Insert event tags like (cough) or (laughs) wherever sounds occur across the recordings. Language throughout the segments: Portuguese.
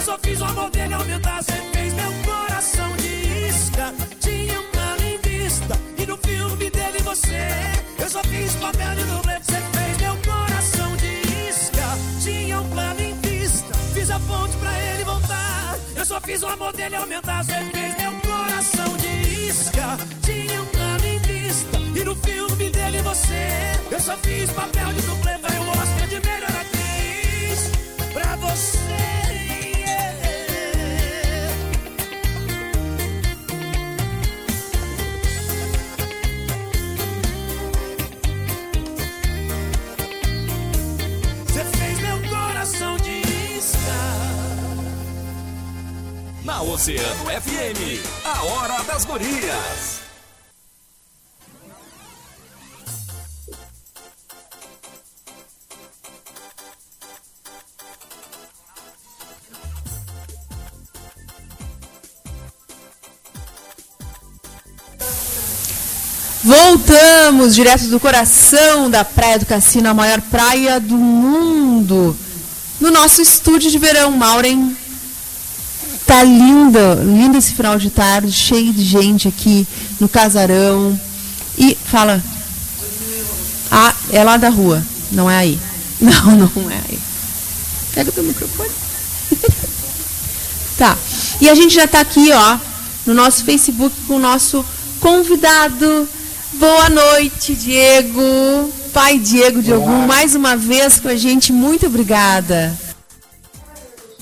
Eu só fiz o amor dele aumentar, você fez meu coração de isca. Tinha um plano em vista, e no filme dele você. Eu só fiz papel de dublê, você fez meu coração de isca. Tinha um plano em vista, fiz a ponte pra ele voltar. Eu só fiz o amor dele aumentar, você fez meu coração de isca. Tinha um plano em vista, e no filme dele você. Eu só fiz papel de dublê, ganhou o Oscar de melhor atriz pra você. Oceano FM, a hora das gurias. Voltamos direto do coração da Praia do Cassino, a maior praia do mundo. No nosso estúdio de verão, Maureen. Tá linda, lindo esse final de tarde, cheio de gente aqui no casarão. E fala. Ah, é lá da rua, não é aí. (laughs) Não, não é aí. Pega o teu microfone. (laughs) tá. E a gente já está aqui, ó, no nosso Facebook com o nosso convidado. Boa noite, Diego. Pai Diego de Ogum, mais uma vez com a gente. Muito obrigada.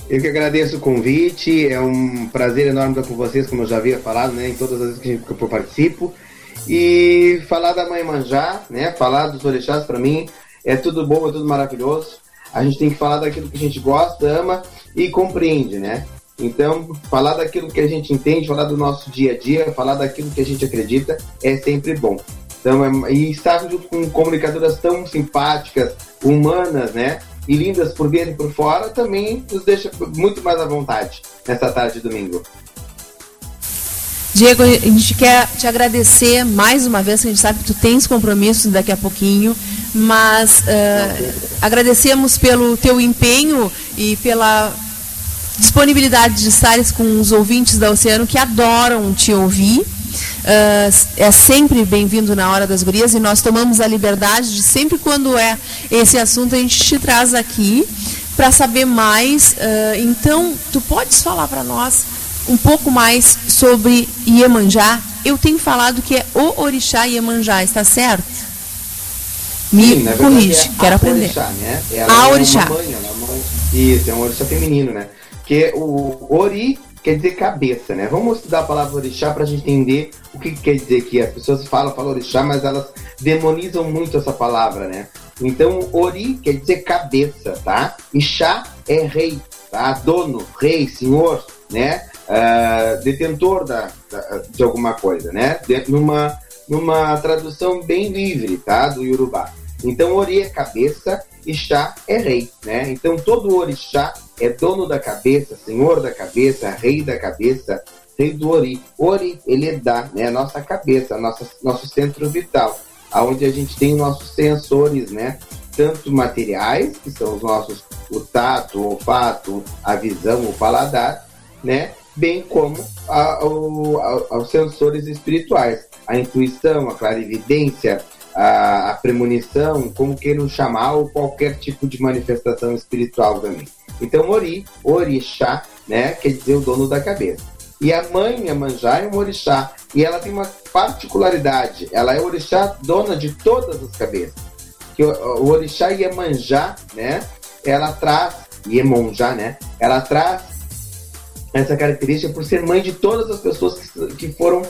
Eu que agradeço o convite, é um prazer enorme estar com vocês, como eu já havia falado, né, em todas as vezes que eu participo. E falar da Mãe Manjá, né, falar dos orixás para mim é tudo bom, é tudo maravilhoso. A gente tem que falar daquilo que a gente gosta, ama e compreende, né? Então, falar daquilo que a gente entende, falar do nosso dia a dia, falar daquilo que a gente acredita é sempre bom. Então, é, e estar junto com comunicadoras tão simpáticas, humanas, né? E lindas por dentro e por fora também nos deixa muito mais à vontade nessa tarde de domingo. Diego, a gente quer te agradecer mais uma vez, que a gente sabe que tu tens compromissos daqui a pouquinho, mas uh, agradecemos pelo teu empenho e pela disponibilidade de estares com os ouvintes da Oceano que adoram te ouvir. Uh, é sempre bem-vindo na Hora das Gurias e nós tomamos a liberdade de sempre quando é esse assunto a gente te traz aqui para saber mais. Uh, então, tu podes falar para nós um pouco mais sobre Iemanjá? Eu tenho falado que é o Orixá Iemanjá, está certo? Me Sim, corrige, é quero aprender. Orixá, né? Ela A é orixá. Mãe, ela é uma mãe. Isso, é um orixá feminino, né? Que o ori quer dizer cabeça, né? Vamos estudar a palavra orixá para a gente entender o que, que quer dizer que as pessoas falam, falam orixá, mas elas demonizam muito essa palavra, né? Então, ori quer dizer cabeça, tá? E chá é rei, tá? Dono, rei, senhor, né? Ah, detentor da, da- de alguma coisa, né? De- numa, numa tradução bem livre, tá? Do Yorubá. Então, ori é cabeça e chá é rei, né? Então, todo orixá é dono da cabeça, senhor da cabeça, rei da cabeça, rei do ori. Ori, ele é da, né? A nossa cabeça, a nossa, nosso centro vital, aonde a gente tem nossos sensores, né? Tanto materiais, que são os nossos, o tato, o olfato, a visão, o paladar, né? Bem como a- a- os sensores espirituais, a intuição, a clarividência, a, a premonição, como queiram chamar, ou qualquer tipo de manifestação espiritual também. Então, Ori, Orixá, né, quer dizer o dono da cabeça. E a mãe Iemanjá é um orixá, e ela tem uma particularidade, ela é orixá dona de todas as cabeças. Que o, o orixá Iemanjá, né, ela traz, Iemonjá, né, ela traz essa característica por ser mãe de todas as pessoas que, que foram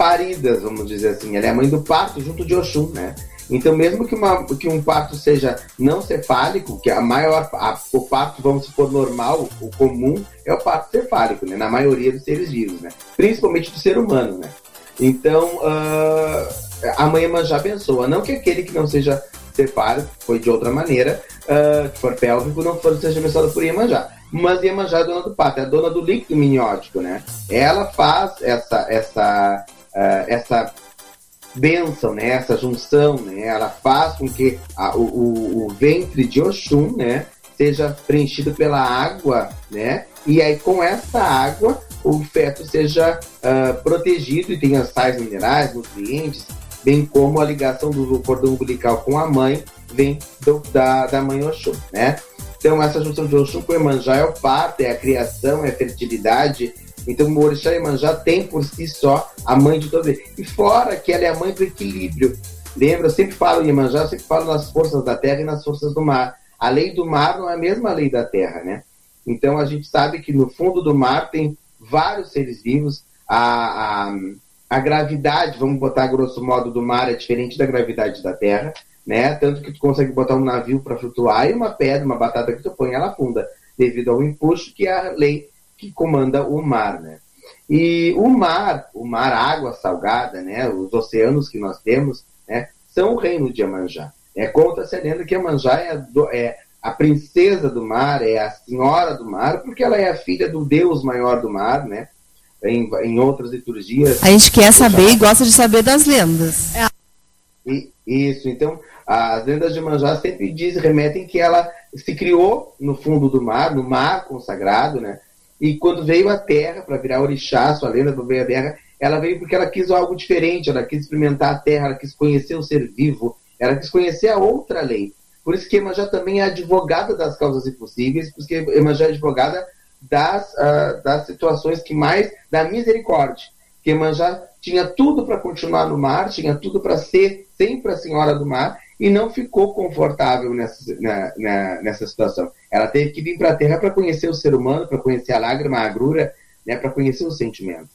paridas, vamos dizer assim. Ela é a mãe do parto junto de Oxum, né? Então, mesmo que, uma, que um parto seja não cefálico, que a maior, a- o parto, vamos supor, normal, o comum, é o parto cefálico, né? Na maioria dos seres vivos, né? Principalmente do ser humano, né? Então, ah, a mãe Iemanjá abençoa. Não que aquele que não seja cefálico, foi de outra maneira, ah, que for pélvico, não for, seja abençoado por Iemanjá. Mas Iemanjá é a dona do parto, é a dona do líquido miniótico, né? Ela faz essa, essa, ah, essa bênção, né? Essa junção, né? Ela faz com que a- o, o- o ventre de Oxum, né? seja preenchido pela água, né? E aí com essa água o feto seja uh, protegido e tenha sais minerais, nutrientes, bem como a ligação do cordão umbilical com a mãe vem do, da, da mãe Oxum, né? Então essa junção de Oxum com Emanjá é o parto, é a criação, é a fertilidade. Então o Orixá Emanjá tem por si só a mãe de todo ele. E fora que ela é a mãe do equilíbrio. Lembra, eu sempre falo em Iemanjá, eu sempre falo nas forças da terra e nas forças do mar. A lei do mar não é a mesma lei da terra, né? Então a gente sabe que no fundo do mar tem vários seres vivos. A, a, a gravidade, vamos botar grosso modo, do mar é diferente da gravidade da terra, né? Tanto que tu consegue botar um navio para flutuar e uma pedra, uma batata que tu põe, ela afunda, devido ao impulso que é a lei que comanda o mar, né? E o mar, o mar, água salgada, né? Os oceanos que nós temos, né? São o reino de Amanjá. É, Conta-se a lenda que Amanjá é, do, é a princesa do mar, é a senhora do mar, porque ela é a filha do deus maior do mar, né? Em, em outras liturgias. A gente quer saber e gosta de saber das lendas. É. E, isso, então, as lendas de Manjá sempre dizem, remetem que ela se criou no fundo do mar, no mar consagrado, né? E quando veio à Terra para virar orixá, sua lenda do veio à Terra, ela veio porque ela quis algo diferente, ela quis experimentar a Terra, ela quis conhecer o ser vivo, ela quis conhecer a outra lei. Por isso que Emanjá também é advogada das causas impossíveis, porque Emanjá é advogada das, uh, das situações que mais da misericórdia. Que Emanjá tinha tudo para continuar no mar, tinha tudo para ser sempre a senhora do mar e não ficou confortável nessa, na, na, nessa situação. Ela teve que vir para a Terra para conhecer o ser humano, para conhecer a lágrima, a agrura, né, para conhecer o sentimento.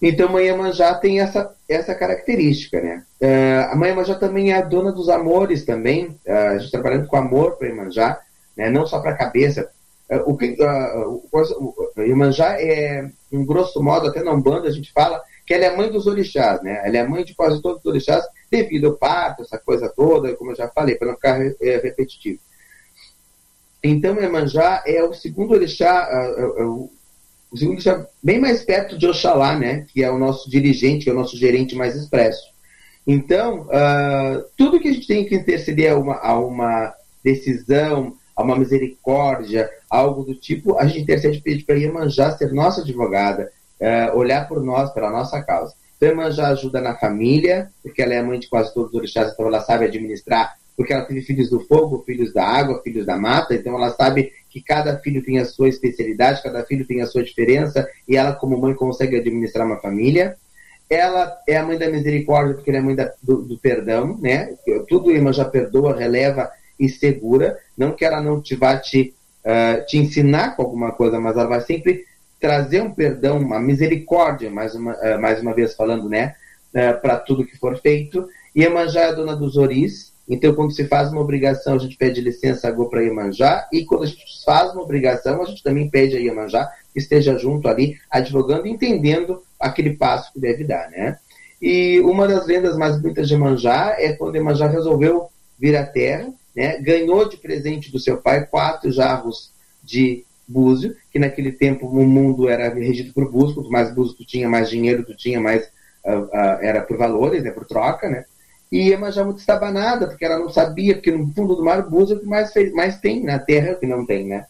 Então, Mãe Iemanjá tem essa, essa característica, né? Uh, a Mãe Iemanjá também é a dona dos amores também, uh, a gente trabalhando com amor para Iemanjá, né? não só para a cabeça. Uh, o que, uh, Iemanjá é, em grosso modo, até na Umbanda a gente fala que ela é a mãe dos orixás, né? Ela é a mãe de quase todos os orixás devido ao parto, essa coisa toda, como eu já falei, para não ficar é, repetitivo. Então, Iemanjá é o segundo orixá, uh, o segundo está bem mais perto de Oxalá, né? Que é o nosso dirigente, é o nosso gerente mais expresso. Então, uh, tudo que a gente tem que interceder a uma, a uma decisão, a uma misericórdia, algo do tipo, a gente intercede para Iemanjá ser nossa advogada, uh, olhar por nós, pela nossa causa. Iemanjá ajuda na família, porque ela é mãe de quase todos os orixás, então ela sabe administrar, porque ela teve filhos do fogo, filhos da água, filhos da mata, então ela sabe que cada filho tem a sua especialidade, cada filho tem a sua diferença, e ela, como mãe, consegue administrar uma família. Ela é a mãe da misericórdia, porque ela é a mãe da, do, do, perdão, né? Tudo irmã já perdoa, releva e segura. Não que ela não te vá te, uh, te ensinar com alguma coisa, mas ela vai sempre trazer um perdão, uma misericórdia, mais uma, uh, mais uma vez falando, né? Uh, para tudo que for feito. Iemanjá é a dona dos oris, então, quando se faz uma obrigação, a gente pede licença a Go para Iemanjá, e quando a gente faz uma obrigação, a gente também pede a Iemanjá que esteja junto ali, advogando, entendendo aquele passo que deve dar, né? E uma das lendas mais bonitas de Iemanjá é quando Iemanjá resolveu vir à Terra, né? ganhou de presente do seu pai quatro jarros de búzio, que naquele tempo o mundo era regido por búzio, quanto mais búzio tu tinha, mais dinheiro tu tinha, mais uh, uh, era por valores, né? por troca, né? E Iemanjá muito estabanada, porque ela não sabia, porque no fundo do mar o búzio é o que mais, fez, mais tem na terra, que não tem, né?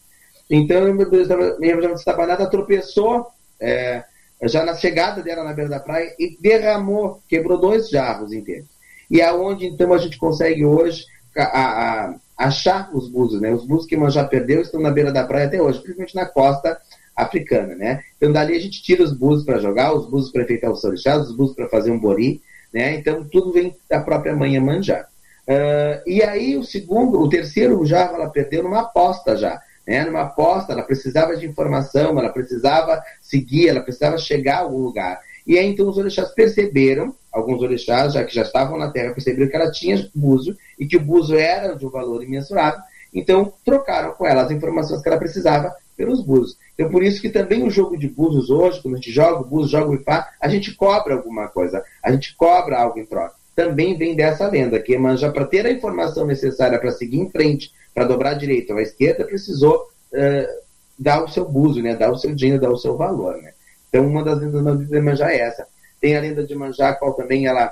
Então, Iemanjá muito estabanada tropeçou é, já na chegada dela na beira da praia e derramou, quebrou dois jarros inteiros. E aonde então a gente consegue hoje a, a, achar os búzios, né? Os búzios que Iemanjá perdeu estão na beira da praia até hoje, principalmente na costa africana, né? Então dali a gente tira os búzios para jogar, os búzios para enfeitar os sorixás, os búzios para fazer um bori, né? Então, tudo vem da própria mãe Iemanjá. Uh, e aí, o segundo, o terceiro jarro ela perdeu numa aposta já. Né? Numa aposta, ela precisava de informação, ela precisava seguir, ela precisava chegar a algum lugar. E aí, então, os orixás perceberam, alguns orixás, já que já estavam na Terra, perceberam que ela tinha buzo e que o buzo era de um valor imensurável. Então, trocaram com ela as informações que ela precisava pelos búzios. Então, por isso que também o jogo de búzios hoje, quando a gente joga o búzio, joga o ipá, a gente cobra alguma coisa, a gente cobra algo em troca. Também vem dessa lenda, que Emanjá, para ter a informação necessária para seguir em frente, para dobrar a direita ou a esquerda, precisou uh, dar o seu búzio, né? dar o seu dinheiro, dar o seu valor. Né? Então, uma das lendas de Emanjá é essa. Tem a lenda de Emanjá, qual também ela,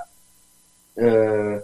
uh,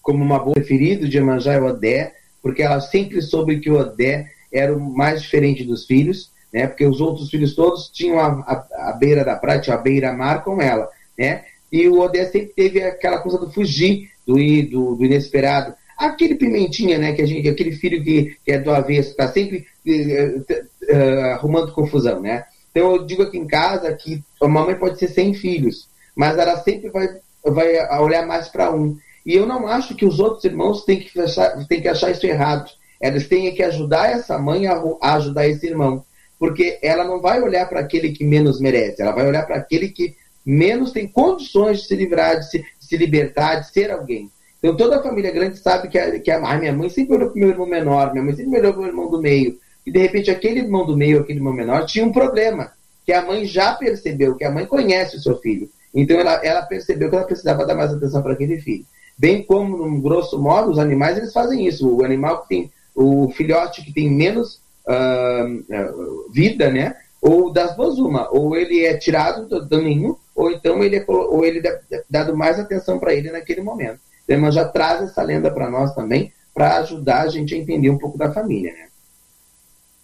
como uma boa preferido de Emanjá é o Odé, porque ela sempre soube que o Odé era o mais diferente dos filhos, né? Porque os outros filhos todos tinham a, a, a beira da praia, tinha a beira-mar com ela, né? E o Odé sempre teve aquela coisa do fugir, do, do, do inesperado. Aquele pimentinha, né? Que a gente, aquele filho que, que é do avesso, está sempre uh, arrumando confusão, né? Então eu digo aqui em casa que a mamãe pode ser sem filhos, mas ela sempre vai, vai olhar mais para um. E eu não acho que os outros irmãos têm que achar, têm que achar isso errado. Elas têm que ajudar essa mãe a, a ajudar esse irmão. Porque ela não vai olhar para aquele que menos merece, ela vai olhar para aquele que menos tem condições de se livrar, de se, de se, libertar, de ser alguém. Então toda a família grande sabe que a, que a, minha mãe sempre olhou para o meu irmão menor, minha mãe sempre olhou para o meu irmão do meio. E de repente aquele irmão do meio, aquele irmão menor, tinha um problema. Que a mãe já percebeu, que a mãe conhece o seu filho. Então ela, ela percebeu que ela precisava dar mais atenção para aquele filho. Bem como, no grosso modo, os animais eles fazem isso. O animal que tem, o filhote que tem menos uh, vida, né? Ou das duas uma, ou ele é tirado do, ninho, ou então ele é, ou ele é dado mais atenção para ele naquele momento. Então, irmã já traz essa lenda para nós também, para ajudar a gente a entender um pouco da família, né?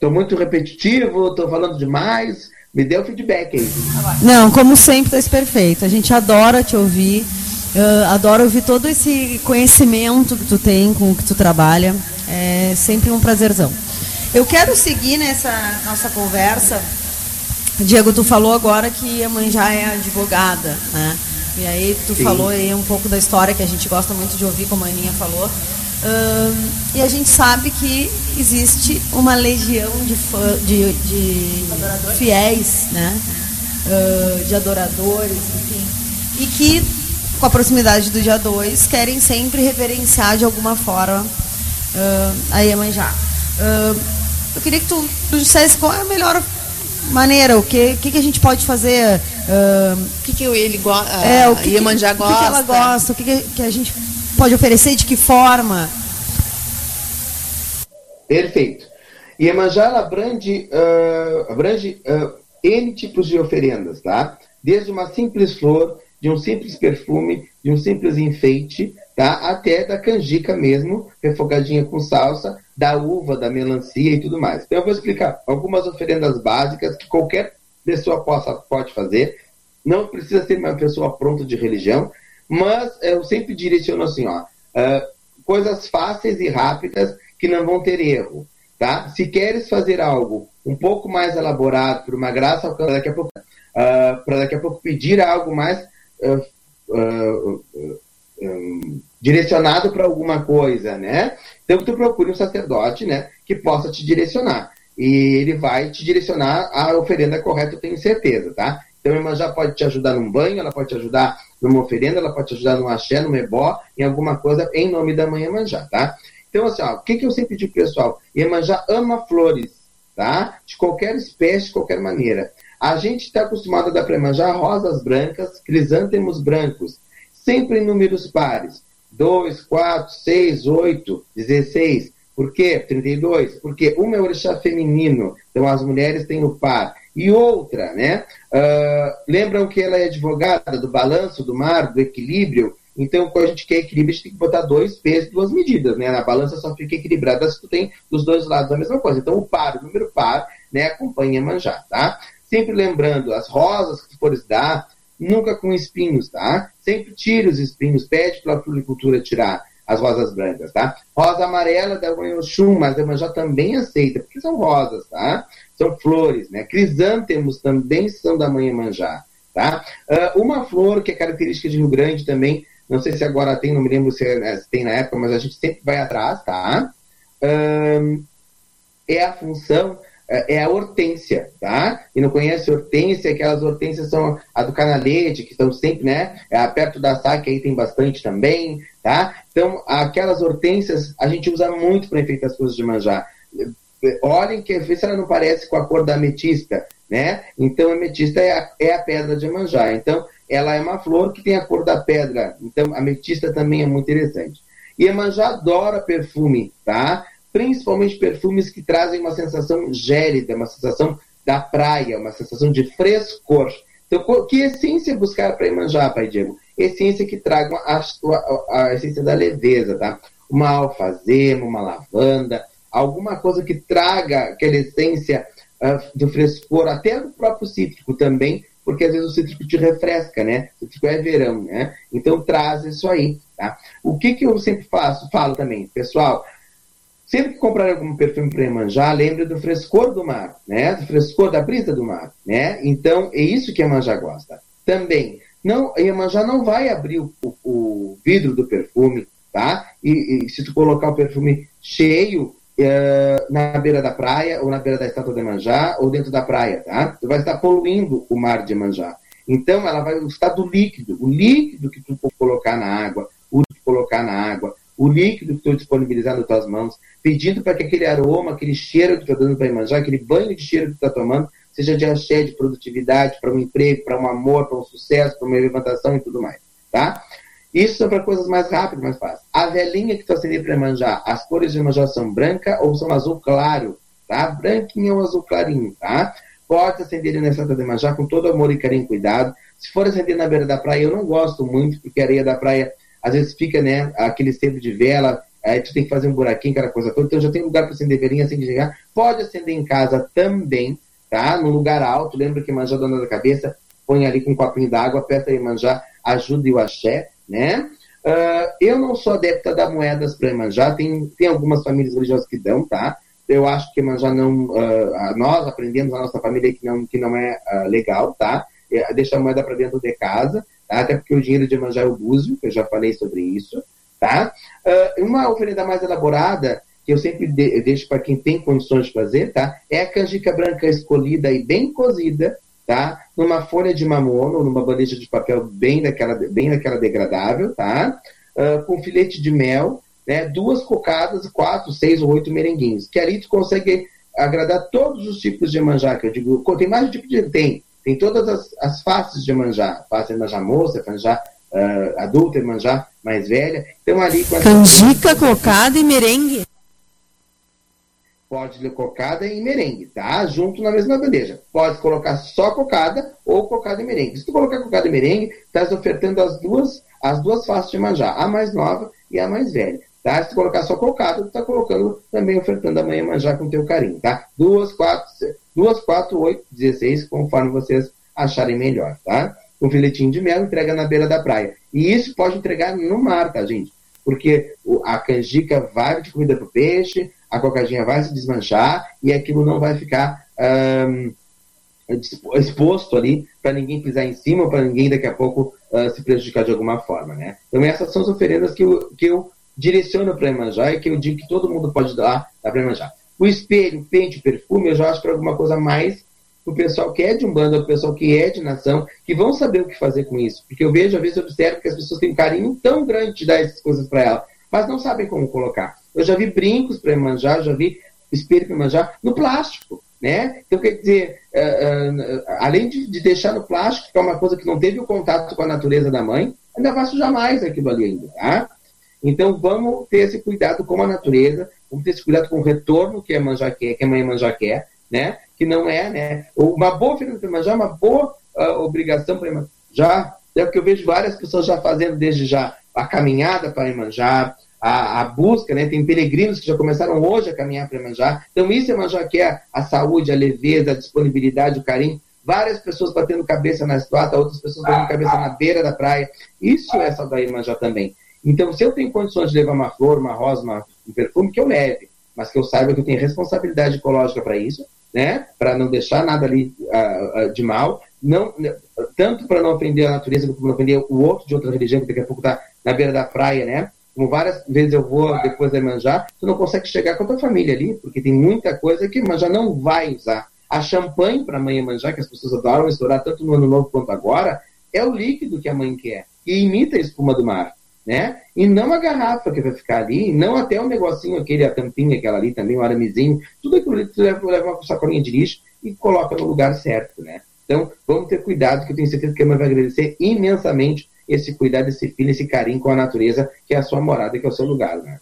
Estou muito repetitivo, estou falando demais. Me dê o feedback aí. Não, como sempre, está perfeito. A gente adora te ouvir. Uh, adoro ouvir todo esse conhecimento que tu tem, com o que tu trabalha. É sempre um prazerzão. Eu quero seguir nessa nossa conversa. Diego, tu falou agora que a mãe já é advogada, né? E aí tu Sim. falou aí um pouco da história que a gente gosta muito de ouvir, como a Aninha falou. E a gente sabe que existe uma legião de, fã, de, de fiéis, né? Uh, de adoradores, enfim. E que com a proximidade do dia 2, querem sempre reverenciar de alguma forma uh, a Iemanjá. Uh, eu queria que tu, tu dissesse qual é a melhor maneira, o que, que, que a gente pode fazer. Uh, o que, que ele gosta? É, o que, Iemanjá gosta. O que, que ela gosta, o que, que, que a gente pode oferecer, de que forma. Perfeito. Iemanjá ela abrange, uh, abrange uh, N tipos de oferendas, tá? Desde uma simples flor de um simples perfume, de um simples enfeite, tá? até da canjica mesmo, refogadinha com salsa, da uva, da melancia e tudo mais. Então eu vou explicar algumas oferendas básicas que qualquer pessoa possa, pode fazer. Não precisa ser uma pessoa pronta de religião, mas eu sempre direciono assim, ó, uh, coisas fáceis e rápidas que não vão ter erro. Tá? Se queres fazer algo um pouco mais elaborado, por uma graça, daqui a pouco, uh, para daqui a pouco pedir algo mais uh, um, direcionado para alguma coisa, né? Então tu procure um sacerdote, né, que possa te direcionar. E ele vai te direcionar a oferenda correta, eu tenho certeza, tá? Então a irmã já pode te ajudar num banho, ela pode te ajudar numa oferenda, ela pode te ajudar num axé, num ebó, em alguma coisa, em nome da mãe Emanjá, tá? Então, assim, ó, o que, que eu sempre digo pessoal? Emanjá ama flores, tá? De qualquer espécie, de qualquer maneira. A gente está acostumado a dar para Iemanjá rosas brancas, crisântemos brancos, sempre em números pares. 2, 4, 6, 8, 16. Por quê? 32. Porque uma é orixá feminino, então as mulheres têm o par. E outra, né? Uh, lembram que ela é advogada do balanço, do mar, do equilíbrio? Então, quando a gente quer equilíbrio, a gente tem que botar dois pesos, duas medidas, né? Na balança só fica equilibrada se tu tem dos dois lados a mesma coisa. Então, o par, o número par, né, acompanha manjar, tá? Sempre lembrando, as rosas que fores dar, nunca com espinhos, tá? Sempre tire os espinhos, pede para a floricultura tirar as rosas brancas, tá? Rosa amarela da Oxum, mas a Iemanjá também aceita, porque são rosas, tá? São flores, né? Crisântemos também são da mãe Iemanjá, tá? Uh, uma flor que é característica de Rio Grande também, não sei se agora tem, não me lembro se, é, se tem na época, mas a gente sempre vai atrás, tá? Uh, é a função é, é a hortência, tá? E não conhece hortência, aquelas hortênsias são a do canalete, que estão sempre, né? É, perto da saque aí tem bastante também, tá? Então, aquelas hortênsias a gente usa muito para enfeitar as coisas de manjar. Olhem que vê se ela não parece com a cor da ametista, né? Então, a ametista é a, é a pedra de manjar. Então, ela é uma flor que tem a cor da pedra. Então, a ametista também é muito interessante. E a manjar adora perfume, tá? principalmente perfumes que trazem uma sensação gélida, uma sensação da praia, uma sensação de frescor. Então, que essência buscar para Imanjá, Pai Diego? Essência que traga a, a, a, essência da leveza, tá? uma alfazema, uma lavanda, alguma coisa que traga aquela essência uh, do frescor, até do próprio cítrico também, porque às vezes o cítrico te refresca, né? O cítrico é verão, né? Então traz isso aí, tá? O que, que eu sempre faço, falo também, pessoal, sempre que comprar algum perfume para Iemanjá, lembre do frescor do mar, né? Do frescor da brisa do mar, né? Então é isso que a Iemanjá gosta. Também, não, a Iemanjá não vai abrir o, o, o vidro do perfume, tá? E, e, se tu colocar o perfume cheio, é, na beira da praia, ou na beira da estátua de Manjá, ou dentro da praia, tá? Tu vai estar poluindo o mar de Manjá. Então, ela vai gostar do líquido, o líquido que tu colocar na água, o que colocar na água, o líquido que tu disponibilizar nas tuas mãos, pedindo para que aquele aroma, aquele cheiro que tu está dando para Imanjá, aquele banho de cheiro que tu está tomando, seja de axé, de produtividade, para um emprego, para um amor, para um sucesso, para uma levantação e tudo mais, tá? Isso é para coisas mais rápidas, mais fáceis. A velhinha que tu acender para manjar, as cores de manjar são branca ou são azul claro, tá? Branquinho ou azul clarinho, tá? Pode acender santa de manjar com todo amor e carinho e cuidado. Se for acender na beira da praia, eu não gosto muito, porque a areia da praia às vezes fica, né, aquele centro de vela, aí tu tem que fazer um buraquinho, aquela coisa toda. Então já tem lugar para acender velhinha sem chegar. Pode acender em casa também, tá? No lugar alto, lembra que manjar dona da cabeça, põe ali com um copinho d'água, aperta aí manjar, ajuda e o axé né? Uh, eu não sou adepta da moedas para Emanjá, tem, tem algumas famílias religiosas que dão, tá? Eu acho que Emanjá não. Uh, nós aprendemos na nossa família que não, que não é uh, legal, tá? É, deixa a moeda para dentro de casa, tá? até porque o dinheiro de Emanjá é o búzio, que eu já falei sobre isso, tá? uma oferenda mais elaborada, que eu sempre de, deixo para quem tem condições de fazer, tá? É a canjica branca escolhida e bem cozida, tá? Numa folha de mamono, numa bandeja de papel bem daquela, bem daquela degradável, tá? Uh, com filete de mel, né? Duas cocadas, quatro, seis ou oito merenguinhos. Que ali tu consegue agradar todos os tipos de manjar, que eu digo, tem mais de tipo de tem, tem todas as, as faces de manjar, face manjar moça, manjar uh, adulta, manjar mais velha. Então ali com Canjica, cocada e merengue pode ler cocada e merengue, tá? Junto na mesma bandeja. Pode colocar só cocada ou cocada e merengue. Se tu colocar cocada e merengue, estás ofertando as duas, as duas faces de manjar, a mais nova e a mais velha. Tá? Se tu colocar só cocada, tu está colocando também ofertando a manhã manjar com teu carinho, tá? Duas, quatro, duas, quatro, oito, dezesseis, conforme vocês acharem melhor, tá? Um filetinho de mel entrega na beira da praia. E isso pode entregar no mar, tá, gente? Porque a canjica vai de comida para o peixe, a cocadinha vai se desmanchar e aquilo não vai ficar um, exposto ali para ninguém pisar em cima, para ninguém daqui a pouco uh, se prejudicar de alguma forma, né? Então essas são as oferendas que eu, que eu direciono para Emanjá e que eu digo que todo mundo pode dar, para Emanjá. O espelho, o pente, o perfume, eu já acho para alguma coisa mais o pessoal que é de Umbanda, o pessoal que é de nação, que vão saber o que fazer com isso. Porque eu vejo, às vezes, eu observo que as pessoas têm um carinho tão grande de dar essas coisas para ela, mas não sabem como colocar. Eu já vi brincos para manjar, já vi espelho para manjar no plástico. Né? Então, quer dizer, uh, uh, além de, de, deixar no plástico, que é uma coisa que não teve o contato com a natureza da mãe, ainda faço jamais aquilo ali ainda, tá? Então, vamos ter esse cuidado com a natureza, vamos ter esse cuidado com o retorno que a manjar quer, que a mãe manjar quer, né? Que não é, né? Uma boa oferenda para manjar, uma boa uh, obrigação para manjar, é o que eu vejo várias pessoas já fazendo desde já a caminhada para manjar, a, a, busca, né? Tem peregrinos que já começaram hoje a caminhar para Manjá. Então, isso é Manjá que é a saúde, a leveza, a disponibilidade, o carinho. Várias pessoas batendo cabeça na estrada, outras pessoas batendo cabeça na beira da praia. Isso é saudade Manjá também. Então, se eu tenho condições de levar uma flor, uma rosa, uma, um perfume, que eu leve. Mas que eu saiba que eu tenho responsabilidade ecológica para isso, né? Para não deixar nada ali uh, uh, de mal. Não, tanto para não ofender a natureza, como para não ofender o outro de outra religião, que daqui a pouco está na beira da praia, né? Como várias vezes eu vou depois de manjar, tu não consegue chegar com a tua família ali, porque tem muita coisa que manjar não vai usar. A champanhe para a mãe manjar, que as pessoas adoram estourar tanto no ano novo quanto agora, é o líquido que a mãe quer, e imita a espuma do mar. Né? E não a garrafa que vai ficar ali, não até o negocinho, aquele, a tampinha, aquela ali também, o aramezinho, tudo aquilo ali tu leva, leva uma sacolinha de lixo e coloca no lugar certo, né? Então, vamos ter cuidado, que eu tenho certeza que a mãe vai agradecer imensamente esse cuidado, esse filho, esse carinho com a natureza, que é a sua morada, que é o seu lugar. Né?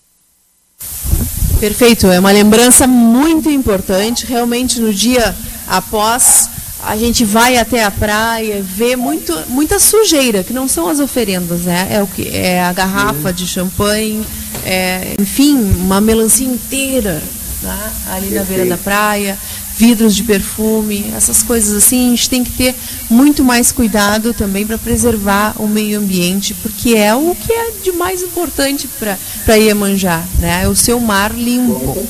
Perfeito, é uma lembrança muito importante. Realmente, no dia após, a gente vai até a praia, vê muito, muita sujeira, que não são as oferendas, né? É, o que, é a garrafa de champanhe, é, enfim, uma melancia inteira né? ali na beira da praia, vidros de perfume, essas coisas assim, a gente tem que ter muito mais cuidado também para preservar o meio ambiente, porque é o que é de mais importante para Iemanjá, né? É o seu mar limpo. Com.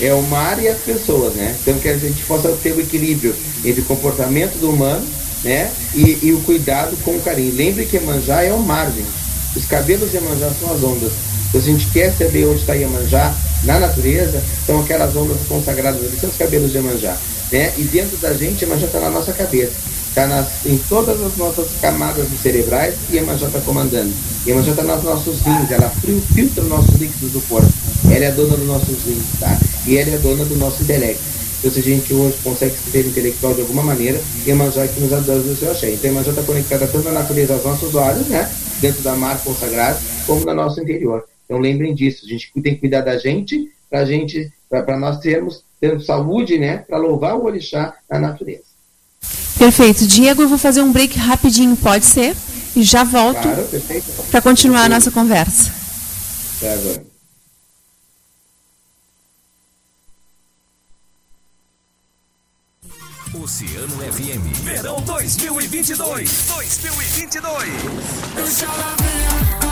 É o mar e as pessoas, né? Então que a gente possa ter o equilíbrio entre o comportamento do humano, né? E, e o cuidado com o carinho. Lembre que Iemanjá é o mar, gente. Os cabelos de Iemanjá são as ondas. A gente quer saber onde está Iemanjá, na natureza, são aquelas ondas consagradas ali, são os cabelos de Iemanjá. Né? E dentro da gente, Iemanjá está na nossa cabeça. Está em todas as nossas camadas cerebrais e Iemanjá está comandando. Iemanjá está nos nossos rins, ela filtra os nossos líquidos do corpo. Ela é dona dos nossos rins, tá? E ela é dona do nosso intelecto. Então, se a gente hoje consegue ser intelectual de alguma maneira, Iemanjá é que nos ajuda o seu axé. Então, Iemanjá está conectada tanto na natureza aos nossos olhos, né? Dentro da mar consagrada, como no nosso interior. Então lembrem disso, a gente tem que cuidar da gente, para gente, para nós termos, termos saúde, né, para louvar o orixá na natureza. Perfeito. Diego, eu vou fazer um break rapidinho, pode ser? E já volto claro, para continuar a nossa conversa. Até agora. Oceano FM. Verão 2022. 2022. Oceano FM. A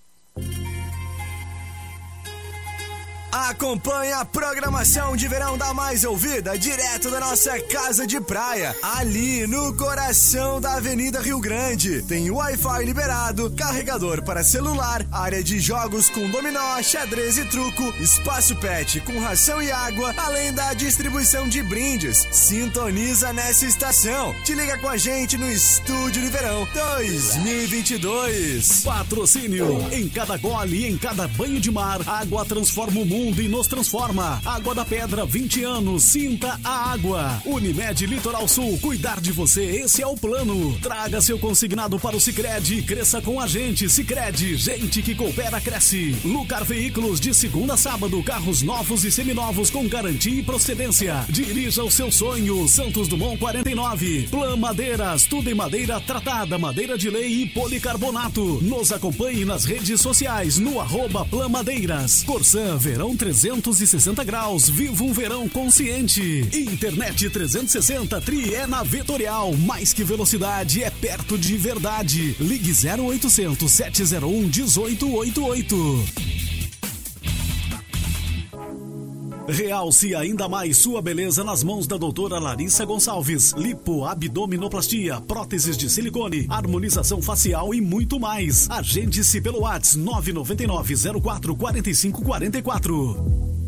Acompanhe a programação de verão da mais ouvida direto da nossa casa de praia, ali no coração da Avenida Rio Grande. Tem Wi-Fi liberado, carregador para celular, área de jogos com dominó, xadrez e truco, espaço pet com ração e água, além da distribuição de brindes. Sintoniza nessa estação. Te liga com a gente no Estúdio de Verão 2022. Patrocínio. Em cada gole, em cada banho de mar, água transforma o mundo mundo e nos transforma. Água da Pedra, 20 anos, sinta a água. Unimed Litoral Sul, cuidar de você, esse é o plano. Traga seu consignado para o Sicredi e cresça com a gente. Sicredi, gente que coopera cresce. Lucar Veículos de segunda a sábado, carros novos e seminovos com garantia e procedência. Dirija o seu sonho, Santos Dumont 49. Plan Madeiras, tudo em madeira tratada, madeira de lei e policarbonato. Nos acompanhe nas redes sociais no arroba Plan Madeiras. Corsan Verão Verão 360 graus. Viva um verão consciente. Internet 360 Tri é na Vetorial. Mais que velocidade, é perto de verdade. Ligue 0800 701 1888. Realce ainda mais sua beleza nas mãos da doutora Larissa Gonçalves. Lipo, abdominoplastia, próteses de silicone, harmonização facial e muito mais. Agende-se pelo WhatsApp 999 04 45 44.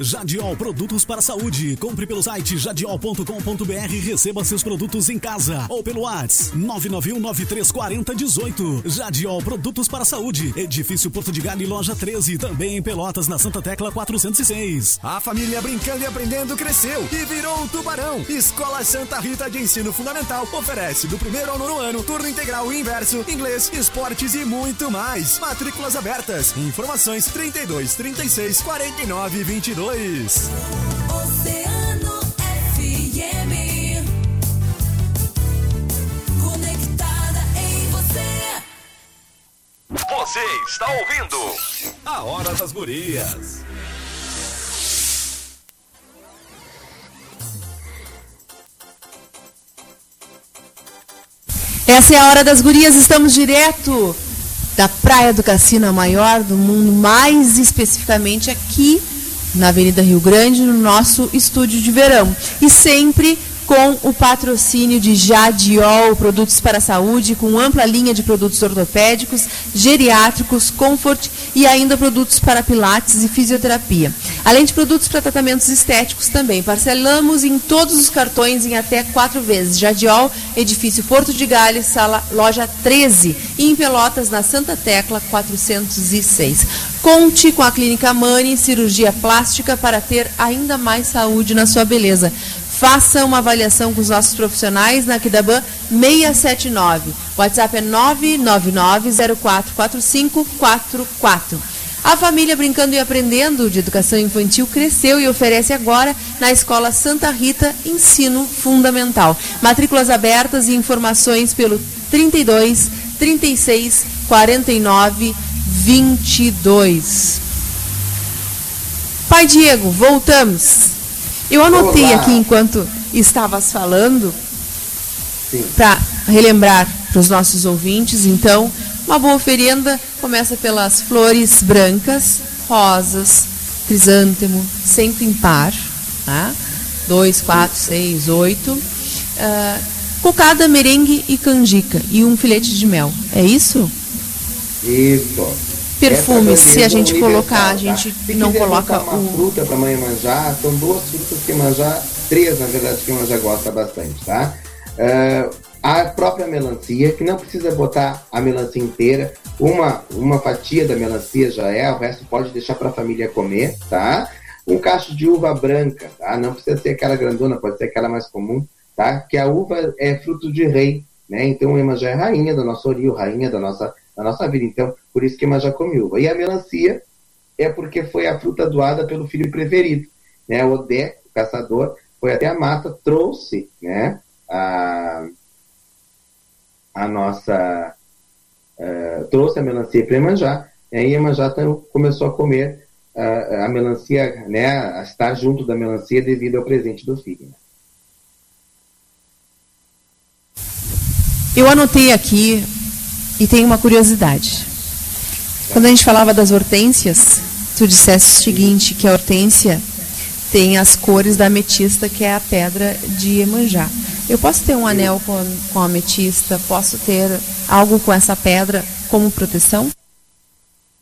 Jadiol Produtos para Saúde. Compre pelo site jadiol.com.br e receba seus produtos em casa. Ou pelo WhatsApp 991-9340-18. Jadiol Produtos para Saúde. Edifício Porto de Galho, loja 13. Também em Pelotas, na Santa Tecla 406. A família brincando e aprendendo cresceu e virou um tubarão. Escola Santa Rita de Ensino Fundamental oferece do primeiro ao nono ano turno integral e inverso, inglês, esportes e muito mais. Matrículas abertas. Informações 32 36 49 22. Oceano FM. Conectada em você. Você está ouvindo A Hora das Gurias. Essa é a Hora das Gurias, estamos direto da Praia do Cassino, a maior do mundo, mais especificamente aqui na Avenida Rio Grande, no nosso estúdio de verão. E sempre com o patrocínio de Jadiol, produtos para a saúde, com ampla linha de produtos ortopédicos, geriátricos, comfort e ainda produtos para pilates e fisioterapia. Além de produtos para tratamentos estéticos também. Parcelamos em todos os cartões em até quatro vezes. Jadiol, edifício Porto de Gales, sala loja 13, e em Pelotas, na Santa Tecla 406. Conte com a Clínica Mani Cirurgia Plástica para ter ainda mais saúde na sua beleza. Faça uma avaliação com os nossos profissionais na Kidaban 679. O WhatsApp é 999044544. A família Brincando e Aprendendo de Educação Infantil cresceu e oferece agora na Escola Santa Rita Ensino Fundamental. Matrículas abertas e informações pelo 32 36 49 22. Pai Diego, voltamos. Eu anotei Olá. aqui enquanto estavas falando para relembrar para os nossos ouvintes, então, uma boa oferenda começa pelas flores brancas, rosas, crisântemo, sempre em par, tá? Dois, quatro, seis, oito. Ah, cocada, merengue e canjica e um filete de mel. É isso? Isso. Perfumes, se a gente colocar, a tá? gente Se não coloca uma o- fruta para mãe manjar, são duas frutas que manjar, três na verdade que manjar gosta bastante, tá? Ah, a própria melancia, que não precisa botar a melancia inteira, uma, uma fatia da melancia já é, o resto pode deixar para a família comer, tá? Um cacho de uva branca, tá? Não precisa ser aquela grandona, pode ser aquela mais comum, tá? Que a uva é fruto de rei, né? Então a Iemanjá é rainha do nosso Oriu, rainha da nossa, da nossa vida. Então, por isso que Iemanjá come uva. E a melancia é porque foi a fruta doada pelo filho preferido, né? O Odé, o caçador, foi até a mata, trouxe, né? A, a nossa eh, trouxe a melancia para Iemanjá, né? e Iemanjá então, começou a comer ah, a melancia, né? A estar junto da melancia devido ao presente do filho. né? Eu anotei aqui e tem uma curiosidade. Quando a gente falava das hortênsias, tu disseste o seguinte, que a hortênsia tem as cores da ametista, que é a pedra de Iemanjá. Eu posso ter um anel com, com ametista, posso ter algo com essa pedra como proteção?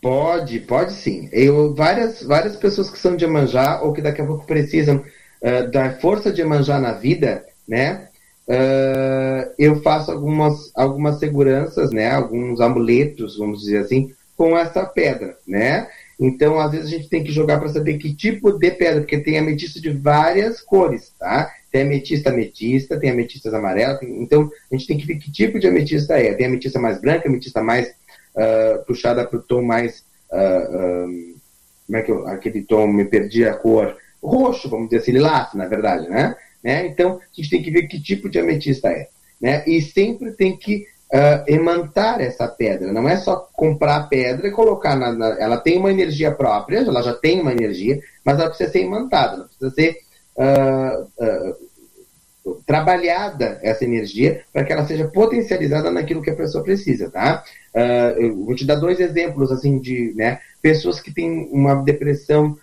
Pode, pode sim. Eu, várias, várias pessoas que são de Iemanjá ou que daqui a pouco precisam ah, da força de Iemanjá na vida, né? Ah, eu faço algumas, algumas seguranças, né? Alguns amuletos, vamos dizer assim, com essa pedra, né? Então, às vezes a gente tem que jogar para saber que tipo de pedra, porque tem ametista de várias cores, tá? Tem ametista ametista, tem ametistas amarelas, tem- então a gente tem que ver que tipo de ametista é. Tem ametista mais branca, ametista mais ah, puxada para o tom mais. ah, ah, como é que eu, aquele tom, me perdi a cor roxo, vamos dizer assim, lilás, na verdade, né? Né? Então, a gente tem que ver que tipo de ametista é. Né? E sempre tem que ah, emantar essa pedra. Não é só comprar a pedra e colocar na, na- Ela tem uma energia própria, ela já tem uma energia, mas ela precisa ser imantada, ela precisa ser ah, ah, trabalhada essa energia para que ela seja potencializada naquilo que a pessoa precisa, tá? Eu vou te dar dois exemplos assim de, né, pessoas que têm uma depressão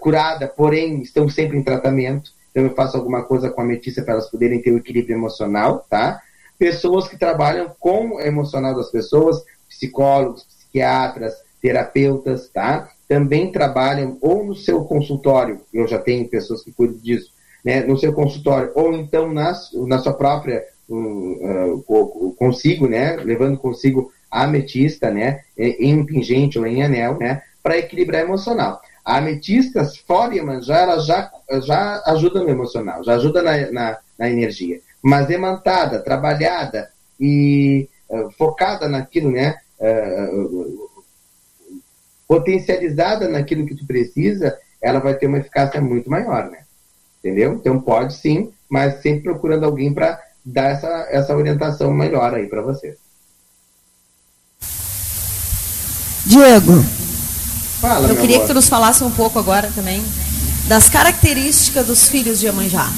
curada, porém estão sempre em tratamento. Então eu faço alguma coisa com a ametista para elas poderem ter o equilíbrio emocional, tá? Pessoas que trabalham com o emocional das pessoas, psicólogos, psiquiatras, terapeutas, tá? Também trabalham ou no seu consultório, eu já tenho pessoas que cuidam disso, né, no seu consultório, ou então na, na sua própria, um, co- consigo, né, levando consigo a ametista, né, em pingente ou em anel, né, para equilibrar emocional. A ametista, fora Iemanjá, ela já, já ajuda no emocional, já ajuda na, na, na energia. Mas emantada, trabalhada e ah, focada naquilo, né, ah, potencializada naquilo que tu precisa, ela vai ter uma eficácia muito maior, né? Entendeu? Então pode sim, mas sempre procurando alguém para dar essa, essa orientação melhor aí para você. Diego, Fala, eu queria amor. que tu nos falasse um pouco agora também das características dos filhos de Iemanjá.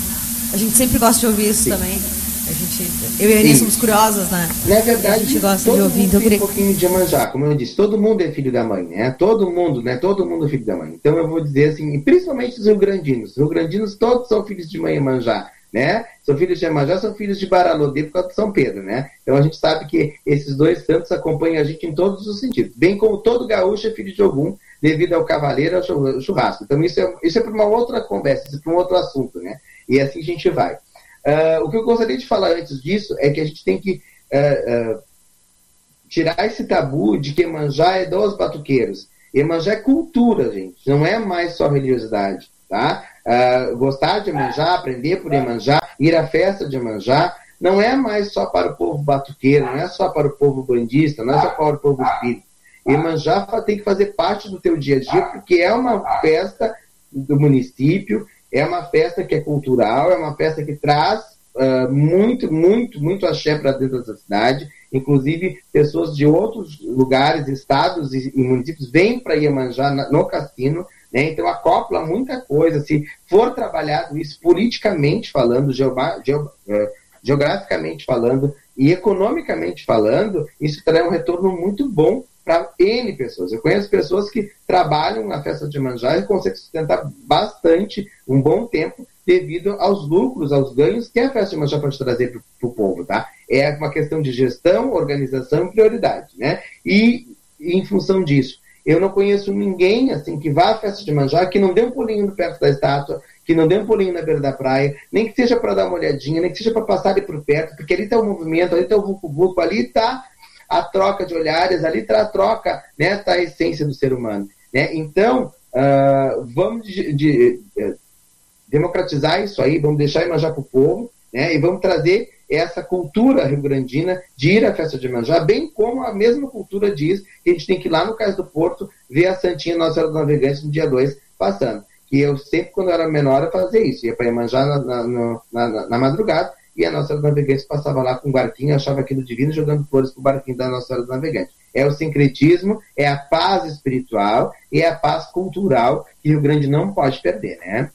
A gente sempre gosta de ouvir isso também. A gente, eu e a Aninha Sim. somos curiosas, né? Na verdade, a gente gosta todo de ouvir, mundo então tem queria... um pouquinho de Iemanjá, como eu disse, todo mundo é filho da mãe, né? Todo mundo, né? Todo mundo é filho da mãe. Então eu vou dizer assim, principalmente os rio-grandinos. Os rio-grandinos todos são filhos de mãe Iemanjá, né? São filhos de Iemanjá, são filhos de Baralodê por causa de São Pedro, né? Então a gente sabe que esses dois santos acompanham a gente em todos os sentidos. Bem como todo gaúcho é filho de Ogum, devido ao cavaleiro, ao chu- churrasco. Então isso é, isso é para uma outra conversa, isso é para um outro assunto, né? E assim a gente vai. Ah, o que eu gostaria de falar antes disso é que a gente tem que ah, ah, tirar esse tabu de que Iemanjá é dos batuqueiros. Iemanjá é cultura, gente, não é mais só religiosidade, tá? Uh, gostar de Iemanjá, aprender por Iemanjá, ir à festa de Iemanjá, não é mais só para o povo batuqueiro, não é só para o povo bandista, não é só para o povo espírita. Iemanjá tem que fazer parte do teu dia a dia, porque é uma festa do município, é uma festa que é cultural, é uma festa que traz uh, muito, muito, muito axé para dentro da cidade. Inclusive, pessoas de outros lugares, estados e, e municípios vêm para Iemanjá no cassino, né? então acopla muita coisa. Se for trabalhado isso politicamente falando, geoba, uh, geograficamente falando e economicamente falando, isso terá um retorno muito bom para N pessoas. Eu conheço pessoas que trabalham na festa de Manjá e conseguem sustentar bastante, um bom tempo, devido aos lucros, aos ganhos que a festa de Manjá pode trazer para o povo, tá? É uma questão de gestão, organização e prioridade, né? E em função disso, eu não conheço ninguém assim que vá à festa de Manjá que não dê um pulinho perto da estátua, que não dê um pulinho na beira da praia, nem que seja para dar uma olhadinha, nem que seja para passar ali por perto, porque ali está o movimento, ali está o vucu-vucu, ali está a troca de olhares, ali está a troca, né, tá a essência do ser humano. Né? Então, uh, vamos de, de, de, democratizar isso aí, vamos deixar Imanjá para o povo, né, e vamos trazer essa cultura rio-grandina de ir à festa de Imanjá, bem como a mesma cultura diz que a gente tem que ir lá no Cais do Porto ver a Santinha Nossa Senhora do Navegante no dia 2 passando. Que eu sempre, quando eu era menor, eu fazia isso, ia para Imanjá na, na, na, na, madrugada, e a Nossa Senhora do Navegante passava lá com o barquinho, achava aquilo divino, jogando flores para o barquinho da Nossa Senhora do Navegante. É o sincretismo, é a paz espiritual e é a paz cultural que o Rio Grande não pode perder, né?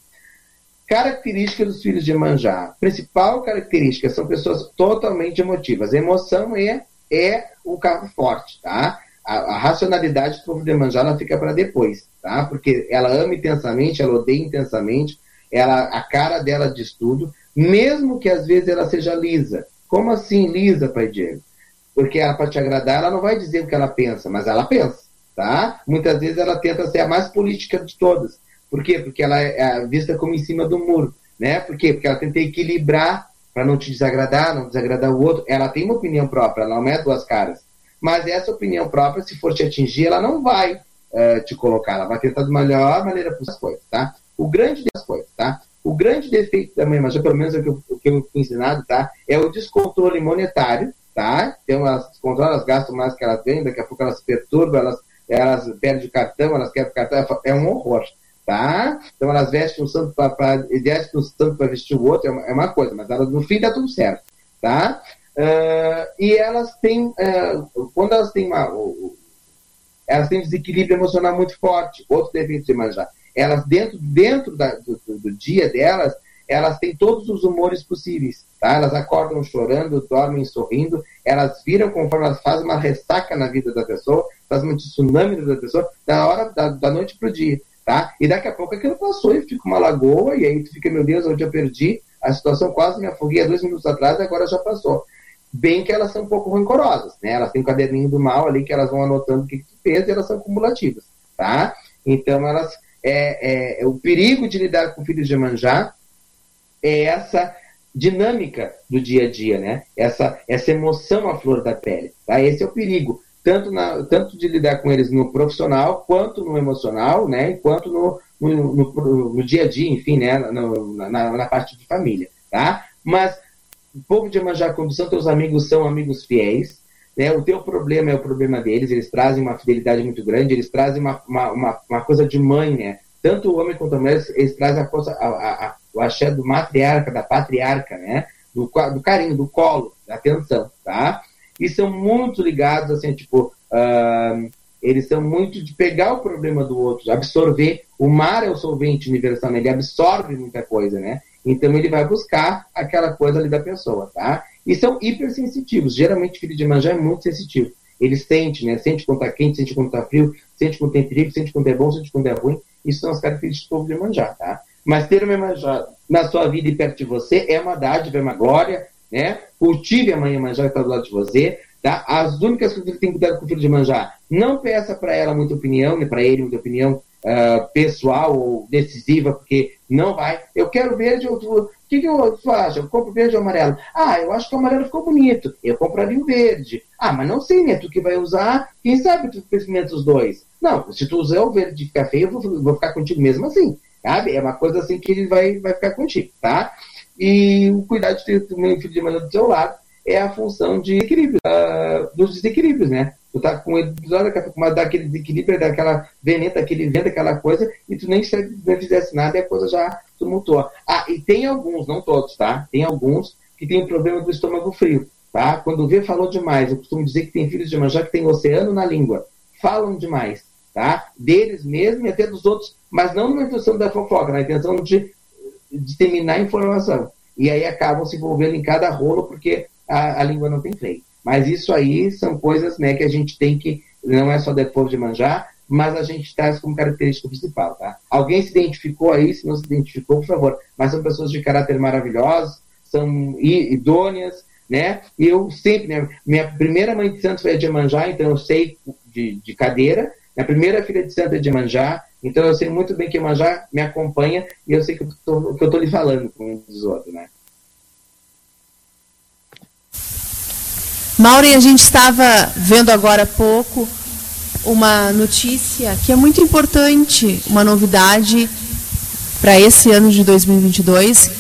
Características dos filhos de Manjá. Principal característica são pessoas totalmente emotivas. emoção é, é o carro forte, tá? A, a racionalidade do povo de Manjá ela fica para depois, tá? Porque ela ama intensamente, ela odeia intensamente, ela, a cara dela diz tudo, mesmo que às vezes ela seja lisa. Como assim lisa, Pai Diego? Porque ela, para te agradar, ela não vai dizer o que ela pensa, mas ela pensa, tá? Muitas vezes ela tenta ser a mais política de todas. Por quê? Porque ela é vista como em cima do muro, né? Por quê? Porque ela tenta equilibrar para não te desagradar, não desagradar o outro. Ela tem uma opinião própria, ela não é duas caras. Mas essa opinião própria, se for te atingir, ela não vai uh, te colocar, ela vai tentar de melhor maneira para as coisas, tá? O grande das coisas, tá? O grande defeito da mãe, pelo menos é o que, eu, fui ensinado, tá? É o descontrole monetário, tá? Então elas descontrolam, elas gastam mais que elas ganham, daqui a pouco elas perturbam, elas, elas perdem o cartão, elas quebram o cartão, é um horror, tá? Então elas vestem um santo para vestem um santo para vestir o outro, é uma, é uma, coisa, mas elas, no fim dá tudo certo, tá? Uh, e elas têm, uh, quando elas têm uma, uh, elas têm desequilíbrio emocional muito forte, outro defeito de manjar elas dentro, dentro da, do, do, dia delas, elas têm todos os humores possíveis, tá? Elas acordam chorando, dormem sorrindo, elas viram conforme elas fazem uma ressaca na vida da pessoa, fazem um tsunami da pessoa, da hora da, da noite pro dia, tá? E daqui a pouco aquilo passou e fica uma lagoa, e aí tu fica, meu Deus, onde eu perdi, a situação quase me afoguei há dois minutos atrás, agora já passou. Bem que elas são um pouco rancorosas, né? Elas têm um caderninho do mal ali que elas vão anotando o que, que tu fez e elas são cumulativas, tá? Então elas é, é, o perigo de lidar com filhos de Manjá é essa dinâmica do dia a dia, né? Essa, essa emoção à flor da pele. Tá? Esse é o perigo, tanto, na, tanto de lidar com eles no profissional, quanto no emocional, né? Quanto no, no, no, no dia a dia, enfim, né? No, na, na, parte de família, tá? Mas o povo de Manjá, quando são teus amigos, são amigos fiéis, né? O teu problema é o problema deles, eles trazem uma fidelidade muito grande, eles trazem uma, uma, uma, uma coisa de mãe, né? Tanto o homem quanto a mulher, eles trazem a coisa, a, a, a, o axé do matriarca, da patriarca, né? Do, do carinho, do colo, da atenção, tá? E são muito ligados, assim, tipo, uh, eles são muito de pegar o problema do outro, absorver. O mar é o solvente universal, né? ele absorve muita coisa, né? Então ele vai buscar aquela coisa ali da pessoa, tá? E são hipersensitivos. Geralmente, filho de manjá é muito sensitivo. Ele sente, né? Sente quando está quente, sente quando está frio, sente quando tem perigo, sente quando é bom, sente quando é ruim. Isso são as características do povo de manjá, tá? Mas ter uma manjá na sua vida e perto de você é uma dádiva, é uma glória, né? Cultive a mãe manjá que está do lado de você, tá? As únicas coisas que tem que cuidar com o filho de manjá, não peça para ela muita opinião, nem para ele muita opinião, uh, pessoal ou decisiva, porque não vai. Eu quero verde, eu, o que, que eu faço? Eu compro verde ou amarelo? Ah, eu acho que o amarelo ficou bonito. Eu compraria o verde. Ah, mas não sei, né? Tu que vai usar, quem sabe tu experimenta os dois. Não, se tu usar o verde e ficar feio, eu vou, vou ficar contigo mesmo assim. Sabe? É uma coisa assim que ele vai, vai ficar contigo, tá? E o cuidado de ter o filho de maneira do seu lado é a função de equilíbrio, uh, dos desequilíbrios, né? Tu tá com ele, mas dá aquele desequilíbrio, daquela veneta, aquele vento, aquela coisa, e tu nem, nem fizesse nada e a coisa já tumultuou. Ah, e tem alguns, não todos, tá? Tem alguns que tem o problema do estômago frio, tá? Quando vê falou demais, eu costumo dizer que tem filhos de manjá que tem oceano na língua, falam demais, tá? Deles mesmo e até dos outros, mas não numa intenção da fofoca, na intenção de disseminar informação. E aí acabam se envolvendo em cada rolo porque a, a língua não tem freio. Mas isso aí são coisas né, que a gente tem que, não é só depois de manjar, mas a gente traz como característica principal. Tá? Alguém se identificou aí, se não se identificou, por favor, mas são pessoas de caráter maravilhosos, são idôneas, né? E eu sempre, né, minha primeira mãe de santo foi a de Manjá, então eu sei de, de cadeira. Minha primeira filha de santo é de Manjá, então eu sei muito bem que Manjá me acompanha e eu sei que eu estou lhe falando, com os outros, né? Maureen, a gente estava vendo agora há pouco uma notícia que é muito importante, uma novidade para esse ano de 2022,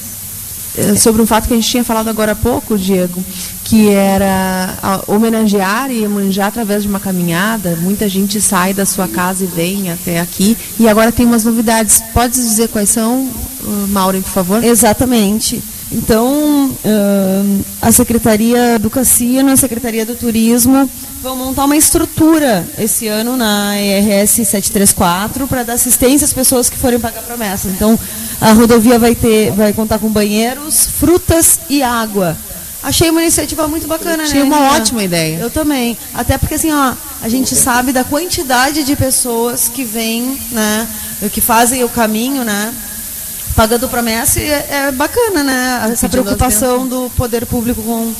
eh, sobre um fato que a gente tinha falado agora há pouco, Diego, que era homenagear e manjar através de uma caminhada. Muita gente sai da sua casa e vem até aqui. E agora tem umas novidades. Pode dizer quais são, Maureen, por favor? Exatamente. Então, a Secretaria do Cassino, a Secretaria do Turismo vão montar uma estrutura esse ano na ERS 734 para dar assistência às pessoas que forem pagar promessa. Então, a rodovia vai ter, vai contar com banheiros, frutas e água. Achei uma iniciativa muito bacana, Achei né? uma Nina? ótima ideia. Eu também. Até porque assim, ó, a gente sabe da quantidade de pessoas que vêm, né, que fazem o caminho, né, pagando promessa e é, é bacana, né? Essa preocupação do poder público com,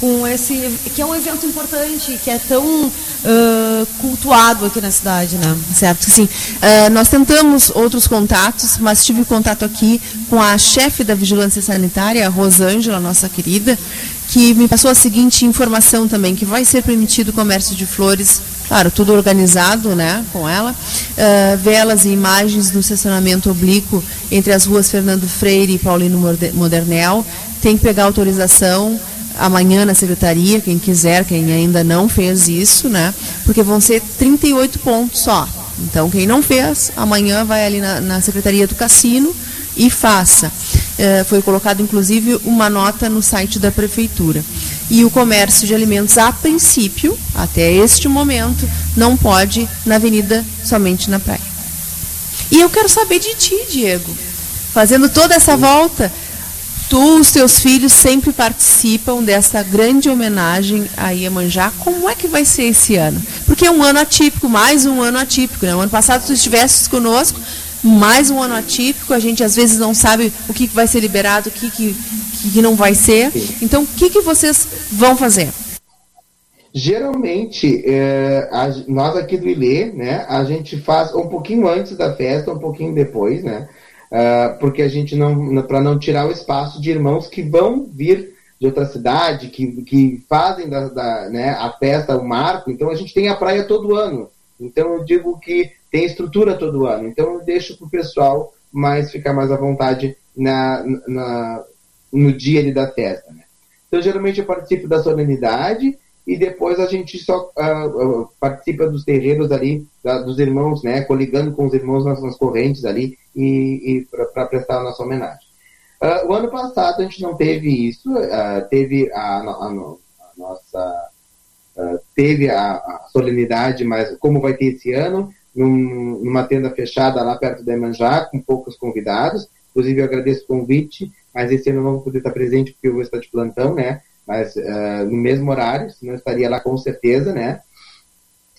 com esse. que é um evento importante, que é tão uh, cultuado aqui na cidade, né? Certo, sim. Uh, nós tentamos outros contatos, mas tive contato aqui com a chefe da Vigilância Sanitária, a Rosângela, nossa querida, que me passou a seguinte informação também, que vai ser permitido o comércio de flores Claro, tudo organizado né, com ela. Uh, velas e imagens do estacionamento oblíquo entre as ruas Fernando Freire e Paulino Modernel. Tem que pegar autorização amanhã na secretaria, quem quiser, quem ainda não fez isso, né? Porque vão ser 38 pontos só. Então, quem não fez, amanhã vai ali na, na Secretaria do Cassino e faça. Uh, foi colocado, inclusive, uma nota no site da Prefeitura e o comércio de alimentos, a princípio, até este momento, não pode na avenida somente na praia. E eu quero saber de ti, Diego. Fazendo toda essa volta, tu, os teus filhos sempre participam dessa grande homenagem a Iemanjá. Como é que vai ser esse ano? Porque é um ano atípico, mais um ano atípico. Né? O ano passado tu estiveste conosco, mais um ano atípico, a gente às vezes não sabe o que vai ser liberado, o que, que, que não vai ser. Então, o que, que vocês vão fazer? Geralmente, é, a, nós aqui do ILE, né, a gente faz um pouquinho antes da festa, um pouquinho depois, né, uh, porque a gente não, para não tirar o espaço de irmãos que vão vir de outra cidade, que, que fazem da, da, né, a festa, o marco, então a gente tem a praia todo ano. Então eu digo que tem estrutura todo ano. Então eu deixo para o pessoal mais ficar mais à vontade na, na, no dia ali da festa. Né? Então geralmente eu participo da solenidade e depois a gente só uh, uh, participa dos terreiros ali, da, dos irmãos, né, coligando com os irmãos nas, nas correntes ali e, e para prestar a nossa homenagem. Uh, o ano passado a gente não teve isso, teve a, a, a nossa teve a, a, solenidade, mas como vai ter esse ano, num, numa tenda fechada lá perto da Emanjá, com poucos convidados. Inclusive, eu agradeço o convite, mas esse ano eu não vou poder estar presente porque eu vou estar de plantão, né? Mas uh, no mesmo horário, senão eu estaria lá com certeza, né?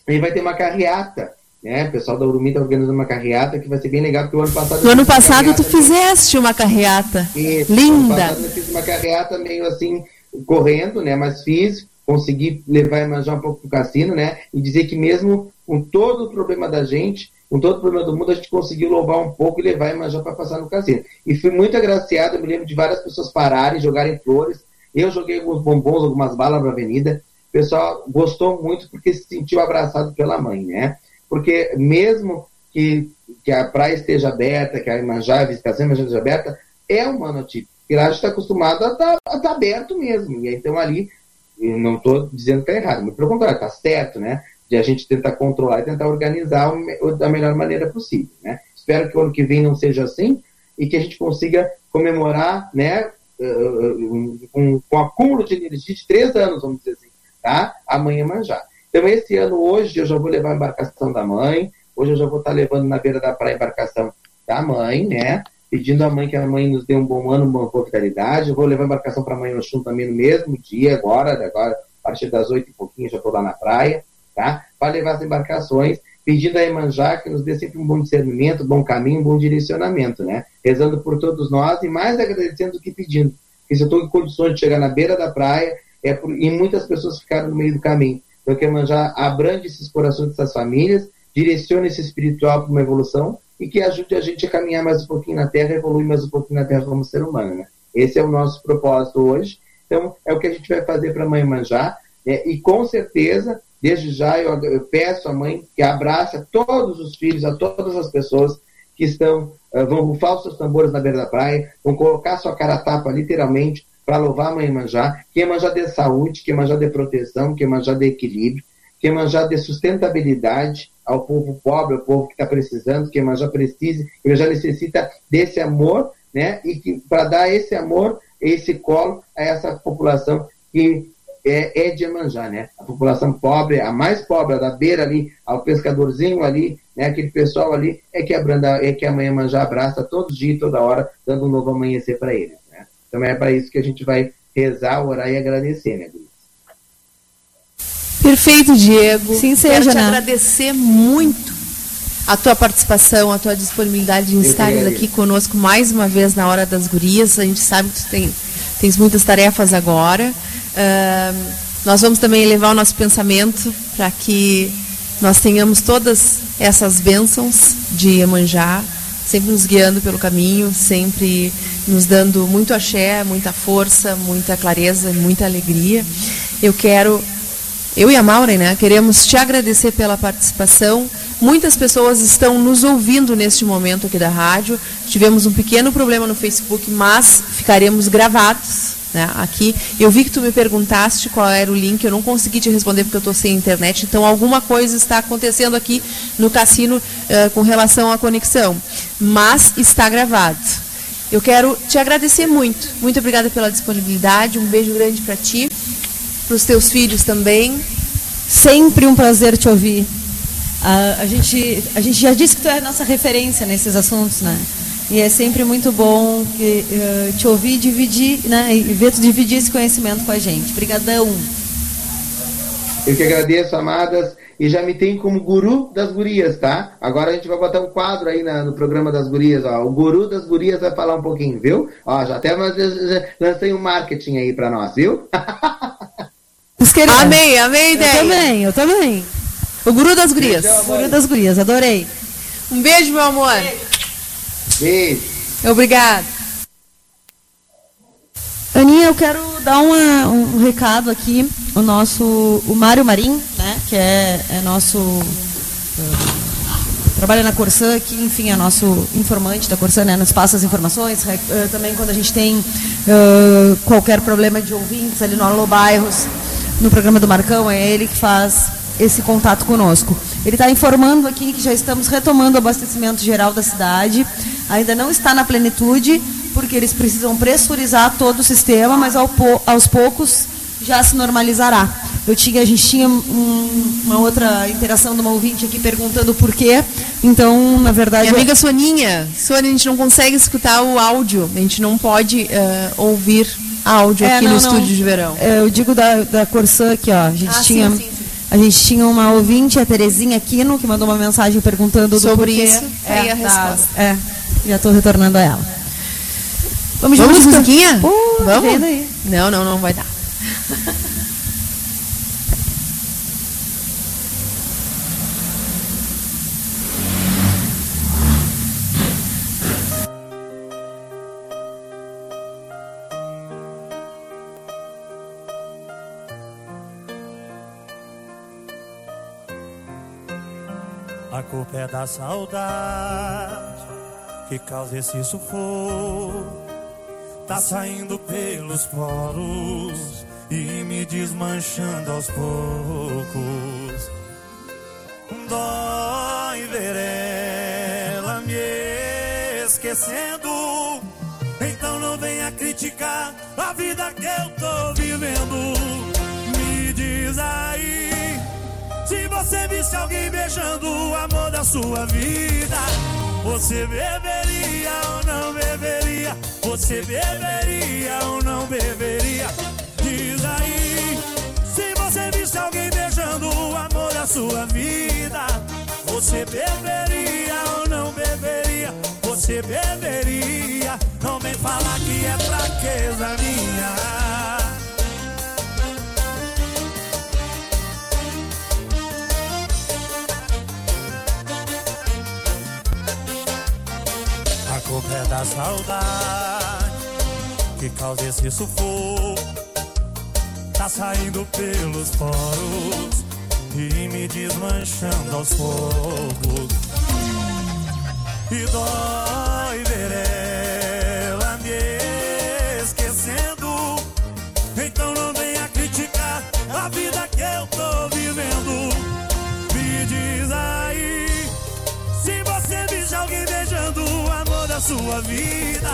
E vai ter uma carreata, né? O pessoal da Urumi está organizando uma carreata que vai ser bem legal, porque o ano passado... No ano passado tu fizeste uma carreata. Isso, Linda! No ano passado eu fiz uma carreata meio assim, correndo, né? Mas fiz, consegui levar a um pouco para o cassino, né? E dizer que mesmo com todo o problema da gente, com todo o problema do mundo, a gente conseguiu louvar um pouco e levar a Iemanjá para passar no cassino. E fui muito agraciado, eu me lembro de várias pessoas pararem, jogarem flores. Eu joguei alguns bombons, algumas balas na avenida. O pessoal gostou muito porque se sentiu abraçado pela mãe, né? Porque mesmo que, que a praia esteja aberta, que a Iemanjá, a visitação esteja aberta, é um a gente está acostumado a estar tá, tá aberto mesmo. E então ali, não estou dizendo que é errado, mas pelo contrário, está certo, né? De a gente tentar controlar e tentar organizar da melhor maneira possível, né? Espero que o ano que vem não seja assim e que a gente consiga comemorar, né? Com, com acúmulo de energia de três anos, vamos dizer assim, tá? Amanhã manjar. Então, esse ano, hoje, eu já vou levar a embarcação da mãe, hoje eu já vou estar levando na beira da praia a embarcação da mãe, né? pedindo à mãe que a mãe nos dê um bom ano, uma boa vitalidade. Eu vou levar a embarcação para a mãe Oxum também no mesmo dia, agora, agora a partir das oito e pouquinho já estou lá na praia, tá? Para levar as embarcações, pedindo a Emanjá que nos dê sempre um bom discernimento, um bom caminho, um bom direcionamento, né? Rezando por todos nós e mais agradecendo do que pedindo. Porque se eu estou em condições de chegar na beira da praia, é por... e muitas pessoas ficaram no meio do caminho. Então que a Emanjá abrange esses corações dessas famílias, direcione esse espiritual para uma evolução e que ajude a gente a caminhar mais um pouquinho na Terra, evoluir mais um pouquinho na Terra como ser humano. Né? Esse é o nosso propósito hoje. Então, é o que a gente vai fazer para a mãe manjar. Né? E com certeza, desde já, eu, eu, peço à mãe que abrace a todos os filhos, a todas as pessoas que estão, uh, vão rufar os seus tambores na beira da praia, vão colocar sua cara tapa, literalmente, para louvar a mãe manjar. Que manjar de saúde, que manjar de proteção, que manjar de equilíbrio, que manjar de sustentabilidade, ao povo pobre, ao povo que está precisando, que já precisa, que já necessita desse amor, né? E que para dar esse amor, esse colo a essa população que é, é de Iemanjá, né? A população pobre, a mais pobre, a da beira ali, ao pescadorzinho ali, né? Aquele pessoal ali é que a Branda, é que a mãe Iemanjá abraça todo dia, toda hora, dando um novo amanhecer para eles, né? Então é para isso que a gente vai rezar, orar e agradecer, né, Gris? Perfeito, Diego. Sim, seja, Quero te né? agradecer muito a tua participação, a tua disponibilidade em estar aqui conosco mais uma vez na Hora das Gurias. A gente sabe que tu tem, tens muitas tarefas agora. Uh, nós vamos também levar o nosso pensamento para que nós tenhamos todas essas bênçãos de Iemanjá, sempre nos guiando pelo caminho, sempre nos dando muito axé, muita força, muita clareza, muita alegria. Eu quero eu e a Maureen, né, queremos te agradecer pela participação. Muitas pessoas estão nos ouvindo neste momento aqui da rádio. Tivemos um pequeno problema no Facebook, mas ficaremos gravados né, aqui. Eu vi que tu me perguntaste qual era o link, eu não consegui te responder porque eu estou sem internet, então alguma coisa está acontecendo aqui no cassino uh, com relação à conexão. Mas está gravado. Eu quero te agradecer muito. Muito obrigada pela disponibilidade. Um beijo grande para ti para os teus filhos também. Sempre um prazer te ouvir. A, a, gente, a gente já disse que tu é a nossa referência nesses assuntos, né? E é sempre muito bom que, uh, te ouvir dividir, né? E ver tu dividir esse conhecimento com a gente. Obrigadão. Eu que agradeço, amadas. E já me tem como guru das gurias, tá? Agora a gente vai botar um quadro aí na, no programa das gurias, ó. O guru das gurias vai falar um pouquinho, viu? Ó, já até lancei um marketing aí para nós, viu? Amei, amei a ideia. Eu também, eu também. O guru das gurias. o guru das gurias, adorei. Um beijo, meu amor. Beijo. Obrigada. Aninha, eu quero dar uma, um recado aqui. O nosso, o Mário Marim, né, que é, é nosso uh, trabalha na Corsã, que enfim é nosso informante da Corsã, né, nos passa as informações. Uh, também quando a gente tem uh, qualquer problema de ouvintes ali no Alô Bairros, no programa do Marcão, é ele que faz esse contato conosco. Ele está informando aqui que já estamos retomando o abastecimento geral da cidade. Ainda não está na plenitude, porque eles precisam pressurizar todo o sistema, mas ao, aos poucos já se normalizará. Eu tinha, a gente tinha um, uma outra interação de uma ouvinte aqui perguntando por quê. Então, na verdade. Minha amiga Soninha, Sônia, a gente não consegue escutar o áudio, a gente não pode uh, ouvir áudio é, aqui não, no não. estúdio de verão. É, eu digo da, da Corsã aqui, ó. A gente ah, tinha. Sim, sim, sim. A gente tinha uma ouvinte, a Terezinha Aquino, que mandou uma mensagem perguntando sobre porquê. isso. É, a resposta. é, já estou retornando a ela. Vamos, Vamos de musiquinha? Pô, Vamos? Tá aí. Não, não, não vai dar. A culpa é da saudade que causa esse sufoco. Tá saindo pelos poros e me desmanchando aos poucos. Dói ver ela me esquecendo. Então não venha criticar a vida que eu tô vivendo. Me diz aí se você visse alguém beijando o amor da sua vida. Você beberia ou não beberia? Você beberia ou não beberia? Diz aí, se você visse alguém beijando o amor da sua vida, você beberia ou não beberia? Você beberia? Não vem falar que é fraqueza minha. Da saudade que causa esse sufoco. Tá saindo pelos poros e me desmanchando aos poucos. E dói da sua vida.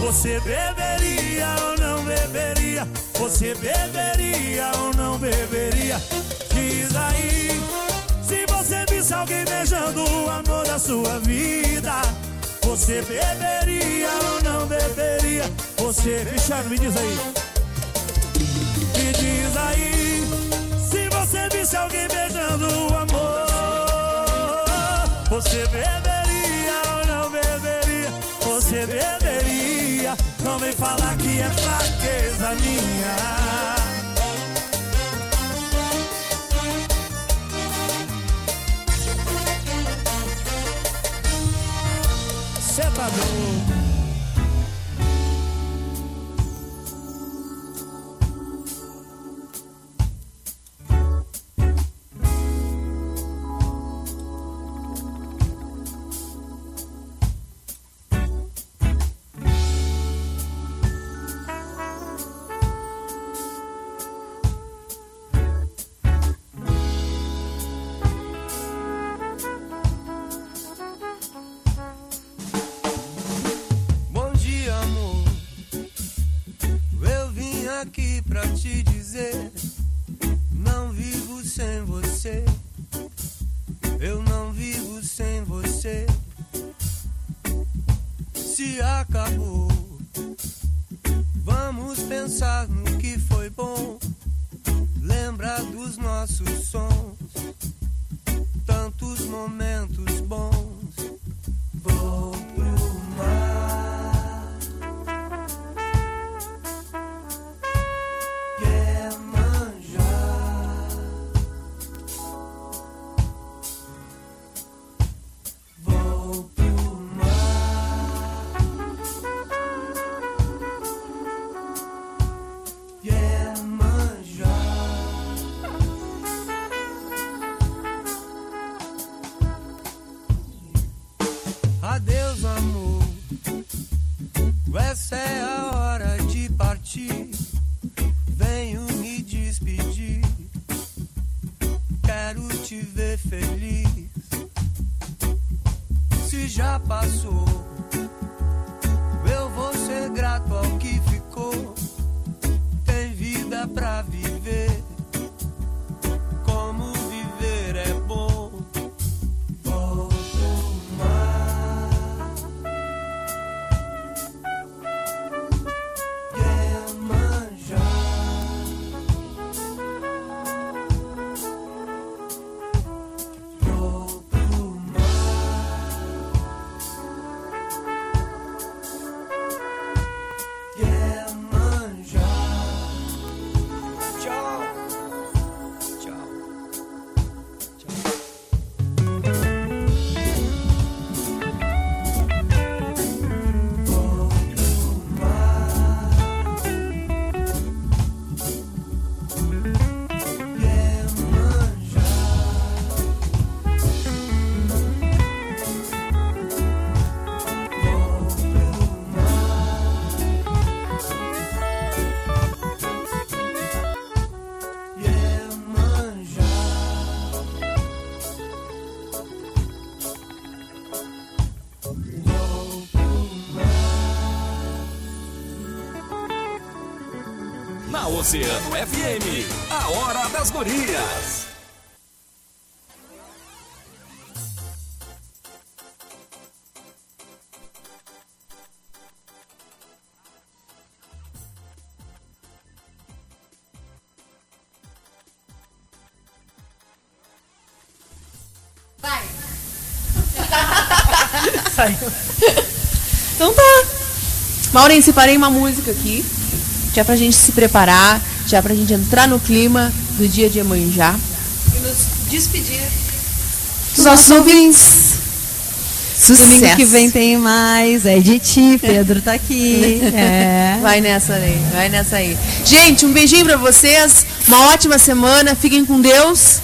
Você beberia ou não beberia? Você beberia ou não beberia? Diz aí, se você visse alguém beijando o amor da sua vida, você beberia ou não beberia? Você, Cristiano, me diz aí. Me diz aí, se você visse alguém beijando o amor, você beberia? Você beberia? Não vem falar que é fraqueza minha. Cê tá doido? Oceano FM, a hora das gurias. (laughs) Então tá. Maureen, separei uma música aqui. Já pra gente se preparar, já pra gente entrar no clima do dia de Iemanjá. E nos despedir Dos nossos ouvintes. Domingo Sucesso. que vem tem mais. É de ti, Pedro tá aqui. (laughs) É. Vai nessa aí, vai nessa aí. Gente, um beijinho pra vocês. Uma ótima semana. Fiquem com Deus.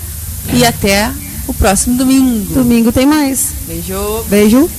E até o próximo domingo. Domingo tem mais. Beijo. Beijo.